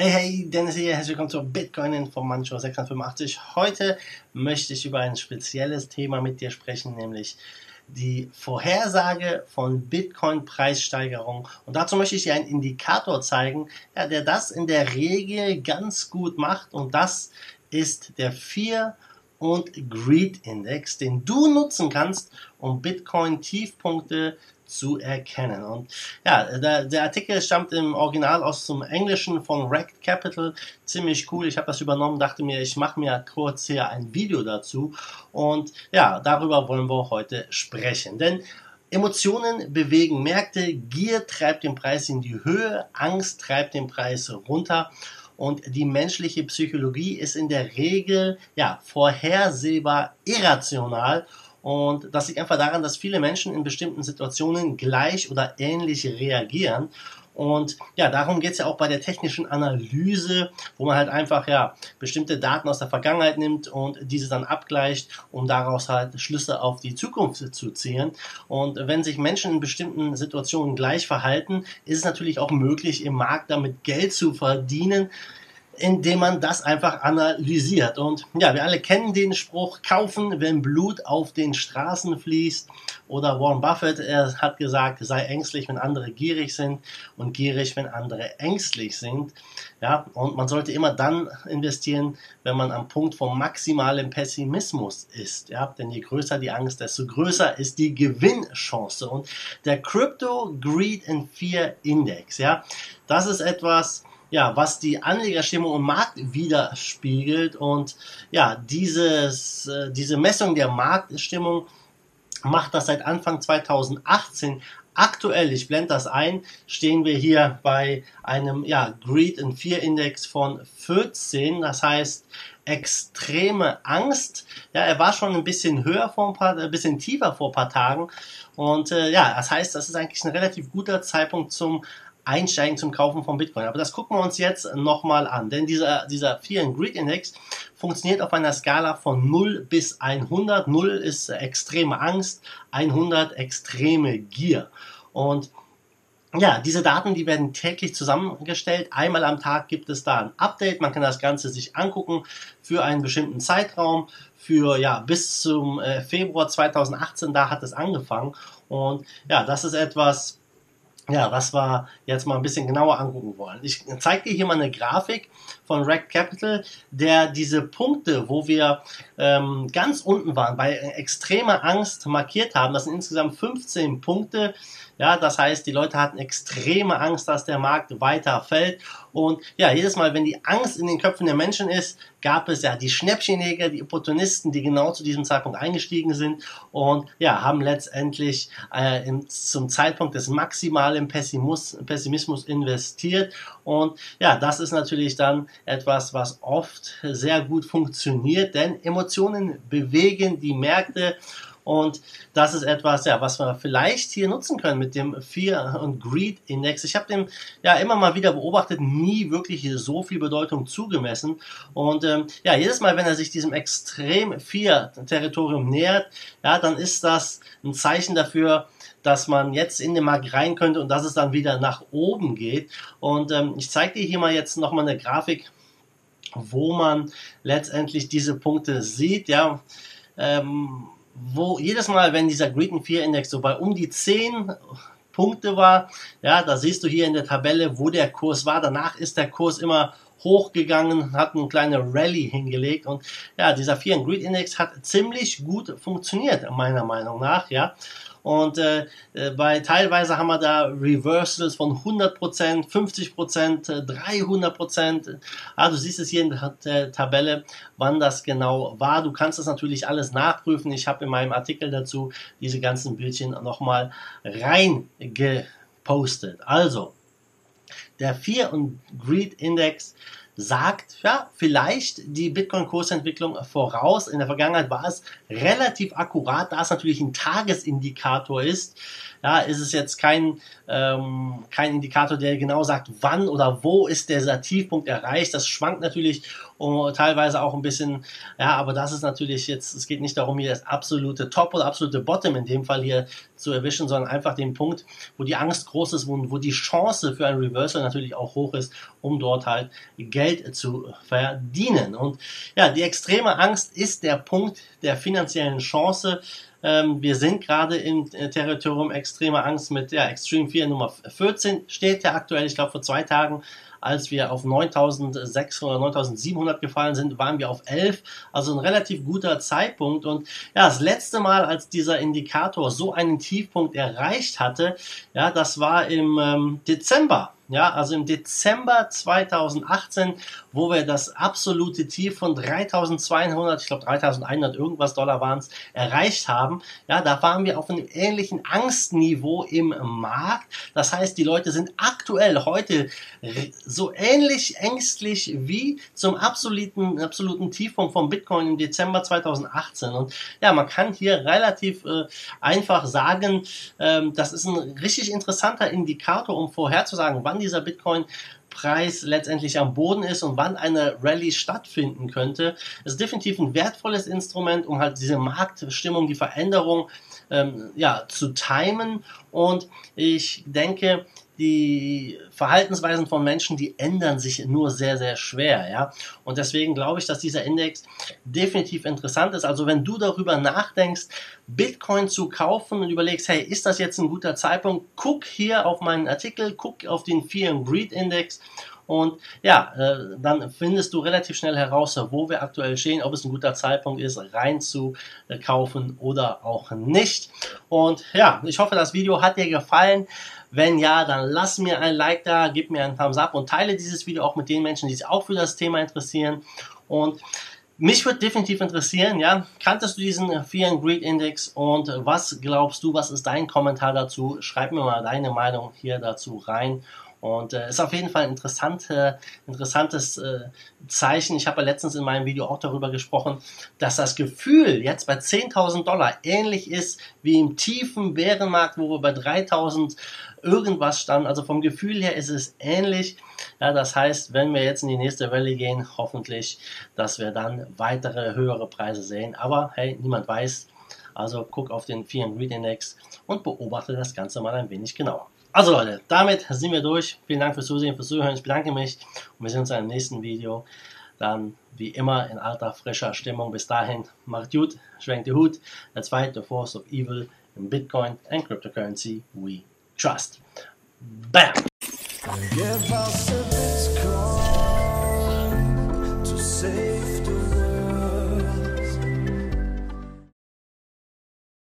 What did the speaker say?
Hey, hey, Dennis hier, herzlich willkommen zur Bitcoin Informantshow 685. Heute möchte ich über ein spezielles Thema mit dir sprechen, nämlich die Vorhersage von Bitcoin-Preissteigerung. Und dazu möchte ich dir einen Indikator zeigen, ja, der das in der Regel ganz gut macht. Und das ist der Fear und Greed Index, den du nutzen kannst, um Bitcoin-Tiefpunkte zu erkennen. Und ja, der, der, Artikel stammt im Original aus dem Englischen von Racked Capital. Ziemlich cool. Ich habe das übernommen, dachte mir, ich mache mir kurz hier ein Video dazu. Und ja, darüber wollen wir heute sprechen. Denn Emotionen bewegen Märkte, Gier treibt den Preis in die Höhe, Angst treibt den Preis runter. Und die menschliche Psychologie ist in der Regel ja vorhersehbar irrational und das liegt einfach daran, dass viele Menschen in bestimmten Situationen gleich oder ähnlich reagieren. Und ja, darum geht es ja auch bei der technischen Analyse, wo man halt einfach ja bestimmte Daten aus der Vergangenheit nimmt und diese dann abgleicht, um daraus halt Schlüsse auf die Zukunft zu ziehen. Und wenn sich Menschen in bestimmten Situationen gleich verhalten, ist es natürlich auch möglich, im Markt damit Geld zu verdienen indem man das einfach analysiert. Und ja, wir alle kennen den Spruch, kaufen, wenn Blut auf den Straßen fließt. Oder Warren Buffett, er hat gesagt, sei ängstlich, wenn andere gierig sind und gierig, wenn andere ängstlich sind. Ja, und man sollte immer dann investieren, wenn man am Punkt vom maximalen Pessimismus ist. Ja, denn je größer die Angst, desto größer ist die Gewinnchance. Und der Crypto Greed and Fear Index, ja, das ist etwas, ja, was die Anlegerstimmung im Markt widerspiegelt. Und ja, dieses, äh, diese Messung der Marktstimmung macht das seit Anfang 2018. Aktuell, ich blende das ein, stehen wir hier bei einem ja, Greed and Fear Index von 14. Das heißt, extreme Angst. Ja, er war schon ein bisschen höher vor ein paar, ein bisschen tiefer vor ein paar Tagen. Und äh, ja, das heißt, das ist eigentlich ein relativ guter Zeitpunkt zum Einsteigen zum Kaufen von Bitcoin. Aber das gucken wir uns jetzt nochmal an, denn dieser, dieser Fear and Greed Index funktioniert auf einer Skala von 0 bis 100. 0 ist extreme Angst, 100 extreme Gier. Und ja, diese Daten, die werden täglich zusammengestellt. Einmal am Tag gibt es da ein Update. Man kann das Ganze sich angucken für einen bestimmten Zeitraum. Für ja bis zum äh, Februar 2018, da hat es angefangen. Und ja, das ist etwas, ja, was wir jetzt mal ein bisschen genauer angucken wollen. Ich zeige dir hier mal eine Grafik von Rack Capital, der diese Punkte, wo wir ähm, ganz unten waren, bei extremer Angst markiert haben. Das sind insgesamt 15 Punkte. Ja, das heißt, die Leute hatten extreme Angst, dass der Markt weiter fällt. Und ja, jedes Mal, wenn die Angst in den Köpfen der Menschen ist, gab es ja die Schnäppchenjäger, die Opportunisten, die genau zu diesem Zeitpunkt eingestiegen sind und ja, haben letztendlich äh, im, zum Zeitpunkt des maximalen Pessimus, Pessimismus investiert. Und ja, das ist natürlich dann etwas, was oft sehr gut funktioniert, denn Emotionen bewegen die Märkte und das ist etwas, ja, was wir vielleicht hier nutzen können mit dem Fear und Greed Index. Ich habe dem ja immer mal wieder beobachtet, nie wirklich so viel Bedeutung zugemessen. Und ähm, ja, jedes Mal, wenn er sich diesem extrem Fear Territorium nähert, ja, dann ist das ein Zeichen dafür, dass man jetzt in den Markt rein könnte und dass es dann wieder nach oben geht. Und ähm, ich zeige dir hier mal jetzt nochmal eine Grafik, wo man letztendlich diese Punkte sieht. Ja, ähm, wo jedes Mal, wenn dieser and Fear Index so bei um die 10 Punkte war, ja, da siehst du hier in der Tabelle, wo der Kurs war. Danach ist der Kurs immer hochgegangen, hat eine kleine Rallye hingelegt und ja, dieser Fear and Greed Index hat ziemlich gut funktioniert, meiner Meinung nach, ja. Und äh, äh, bei teilweise haben wir da Reversals von 100%, 50%, 300%. Ah, du siehst es hier in der Tabelle, wann das genau war. Du kannst das natürlich alles nachprüfen. Ich habe in meinem Artikel dazu diese ganzen Bildchen nochmal reingepostet. Also, der Fear und Greed Index sagt, ja, vielleicht die Bitcoin-Kursentwicklung voraus. In der Vergangenheit war es relativ akkurat, da es natürlich ein Tagesindikator ist. Ja, ist es jetzt kein, ähm, kein Indikator, der genau sagt, wann oder wo ist dieser Tiefpunkt erreicht. Das schwankt natürlich und teilweise auch ein bisschen, ja, aber das ist natürlich jetzt, es geht nicht darum, hier das absolute Top oder absolute Bottom in dem Fall hier zu erwischen, sondern einfach den Punkt, wo die Angst groß ist und wo die Chance für ein Reversal natürlich auch hoch ist, um dort halt Geld zu verdienen. Und ja, die extreme Angst ist der Punkt der finanziellen Chance. Ähm, wir sind gerade im Territorium extremer Angst mit ja, Extreme 4 Nummer 14 steht ja aktuell, ich glaube vor zwei Tagen als wir auf 9600 oder 9700 gefallen sind, waren wir auf 11. Also ein relativ guter Zeitpunkt. Und ja, das letzte Mal, als dieser Indikator so einen Tiefpunkt erreicht hatte, ja, das war im ähm, Dezember ja, also im Dezember 2018, wo wir das absolute Tief von 3200, ich glaube 3100 irgendwas Dollar waren es, erreicht haben. Ja, da waren wir auf einem ähnlichen Angstniveau im Markt. Das heißt, die Leute sind aktuell heute so ähnlich ängstlich wie zum absoluten, absoluten Tiefpunkt vom Bitcoin im Dezember 2018. Und ja, man kann hier relativ äh, einfach sagen, ähm, das ist ein richtig interessanter Indikator, um vorherzusagen, wann dieser Bitcoin Preis letztendlich am Boden ist und wann eine Rallye stattfinden könnte. Es ist definitiv ein wertvolles Instrument, um halt diese Marktstimmung, die Veränderung ähm, ja, zu timen. Und ich denke, die Verhaltensweisen von Menschen, die ändern sich nur sehr, sehr schwer, ja. Und deswegen glaube ich, dass dieser Index definitiv interessant ist. Also wenn du darüber nachdenkst, Bitcoin zu kaufen und überlegst, hey, ist das jetzt ein guter Zeitpunkt? Guck hier auf meinen Artikel, guck auf den Fear and Greed Index und ja, äh, dann findest du relativ schnell heraus, wo wir aktuell stehen, ob es ein guter Zeitpunkt ist, rein zu äh, oder auch nicht. Und ja, ich hoffe, das Video hat dir gefallen. Wenn ja, dann lass mir ein Like da, gib mir einen Thumbs up und teile dieses Video auch mit den Menschen, die sich auch für das Thema interessieren. Und mich würde definitiv interessieren, ja, kanntest du diesen Fear and Greed Index und was glaubst du, was ist dein Kommentar dazu? Schreib mir mal deine Meinung hier dazu rein. Und äh, ist auf jeden Fall ein interessante, interessantes äh, Zeichen. Ich habe ja letztens in meinem Video auch darüber gesprochen, dass das Gefühl jetzt bei 10.000 Dollar ähnlich ist wie im tiefen Bärenmarkt, wo wir bei 3.000 irgendwas standen. Also vom Gefühl her ist es ähnlich. Ja, das heißt, wenn wir jetzt in die nächste Welle gehen, hoffentlich, dass wir dann weitere höhere Preise sehen. Aber hey, niemand weiß. Also guck auf den Fear and Greed Index und beobachte das Ganze mal ein wenig genauer. Also Leute, damit sind wir durch. Vielen Dank fürs Zusehen, fürs Zuhören. Ich bedanke mich und wir sehen uns einem nächsten Video. Dann wie immer in alter, frischer Stimmung. Bis dahin, macht gut, schwenkt die Hut. Let's fight the force of evil in Bitcoin and cryptocurrency we trust. Bam!